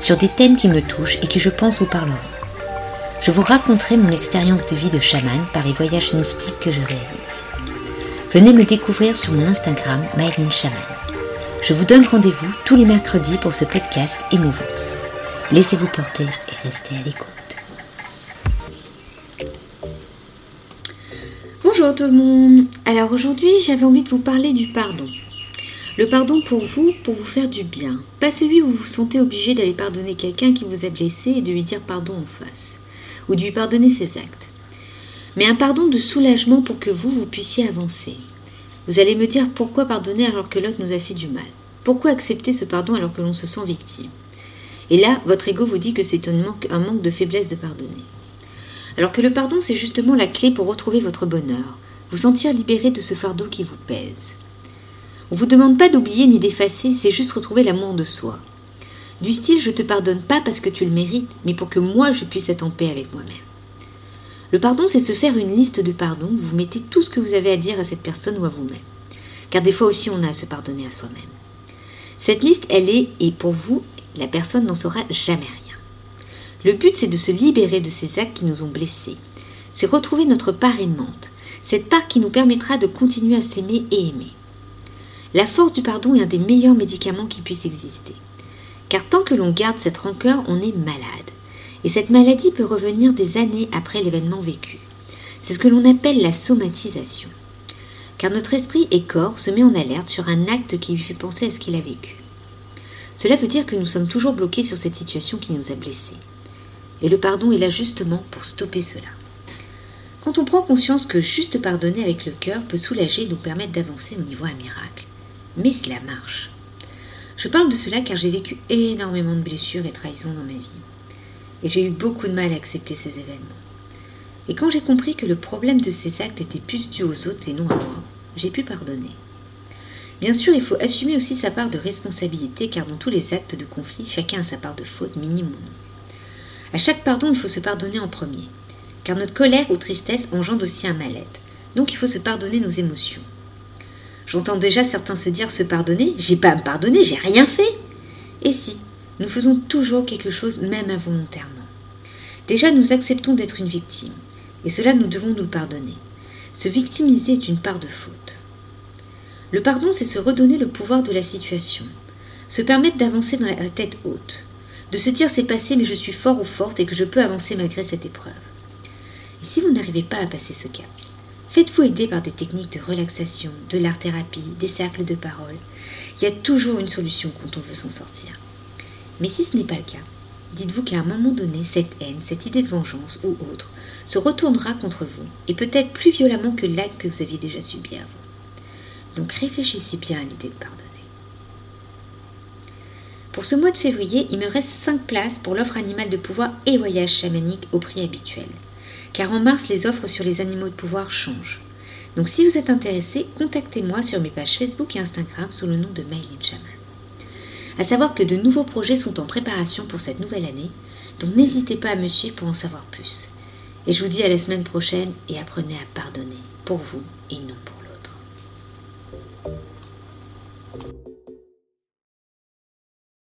sur des thèmes qui me touchent et qui je pense vous parleront. Je vous raconterai mon expérience de vie de chaman par les voyages mystiques que je réalise. Venez me découvrir sur mon Instagram Myline Chaman. Je vous donne rendez-vous tous les mercredis pour ce podcast Émouvance. Laissez-vous porter et restez à l'écoute. Bonjour tout le monde. Alors aujourd'hui, j'avais envie de vous parler du pardon. Le pardon pour vous, pour vous faire du bien. Pas celui où vous vous sentez obligé d'aller pardonner quelqu'un qui vous a blessé et de lui dire pardon en face. Ou de lui pardonner ses actes. Mais un pardon de soulagement pour que vous, vous puissiez avancer. Vous allez me dire pourquoi pardonner alors que l'autre nous a fait du mal. Pourquoi accepter ce pardon alors que l'on se sent victime? Et là, votre ego vous dit que c'est un manque, un manque de faiblesse de pardonner. Alors que le pardon, c'est justement la clé pour retrouver votre bonheur, vous sentir libéré de ce fardeau qui vous pèse. On vous demande pas d'oublier ni d'effacer, c'est juste retrouver l'amour de soi. Du style je te pardonne pas parce que tu le mérites, mais pour que moi je puisse être en paix avec moi-même. Le pardon, c'est se faire une liste de pardons, vous mettez tout ce que vous avez à dire à cette personne ou à vous-même. Car des fois aussi on a à se pardonner à soi-même. Cette liste, elle est, et pour vous, la personne n'en saura jamais rien. Le but, c'est de se libérer de ces actes qui nous ont blessés. C'est retrouver notre part aimante, cette part qui nous permettra de continuer à s'aimer et aimer. La force du pardon est un des meilleurs médicaments qui puisse exister. Car tant que l'on garde cette rancœur, on est malade. Et cette maladie peut revenir des années après l'événement vécu. C'est ce que l'on appelle la somatisation. Car notre esprit et corps se met en alerte sur un acte qui lui fait penser à ce qu'il a vécu. Cela veut dire que nous sommes toujours bloqués sur cette situation qui nous a blessés. Et le pardon est là justement pour stopper cela. Quand on prend conscience que juste pardonner avec le cœur peut soulager et nous permettre d'avancer, au niveau un miracle mais cela marche. Je parle de cela car j'ai vécu énormément de blessures et trahisons dans ma vie. Et j'ai eu beaucoup de mal à accepter ces événements. Et quand j'ai compris que le problème de ces actes était plus dû aux autres et non à moi, j'ai pu pardonner. Bien sûr, il faut assumer aussi sa part de responsabilité car dans tous les actes de conflit, chacun a sa part de faute, minime ou non. À chaque pardon, il faut se pardonner en premier, car notre colère ou tristesse engendre aussi un mal-être. Donc il faut se pardonner nos émotions. J'entends déjà certains se dire se pardonner. J'ai pas à me pardonner, j'ai rien fait. Et si, nous faisons toujours quelque chose, même involontairement. Déjà, nous acceptons d'être une victime. Et cela, nous devons nous le pardonner. Se victimiser est une part de faute. Le pardon, c'est se redonner le pouvoir de la situation. Se permettre d'avancer dans la tête haute. De se dire c'est passé, mais je suis fort ou forte et que je peux avancer malgré cette épreuve. Et si vous n'arrivez pas à passer ce cap? Faites-vous aider par des techniques de relaxation, de l'art-thérapie, des cercles de parole. Il y a toujours une solution quand on veut s'en sortir. Mais si ce n'est pas le cas, dites-vous qu'à un moment donné, cette haine, cette idée de vengeance ou autre se retournera contre vous, et peut-être plus violemment que l'acte que vous aviez déjà subi avant. Donc réfléchissez bien à l'idée de pardonner. Pour ce mois de février, il me reste 5 places pour l'offre animale de pouvoir et voyage chamanique au prix habituel car en mars, les offres sur les animaux de pouvoir changent. Donc si vous êtes intéressé, contactez-moi sur mes pages Facebook et Instagram sous le nom de Maylene Chamal. À savoir que de nouveaux projets sont en préparation pour cette nouvelle année, donc n'hésitez pas à me suivre pour en savoir plus. Et je vous dis à la semaine prochaine et apprenez à pardonner pour vous et non pour l'autre.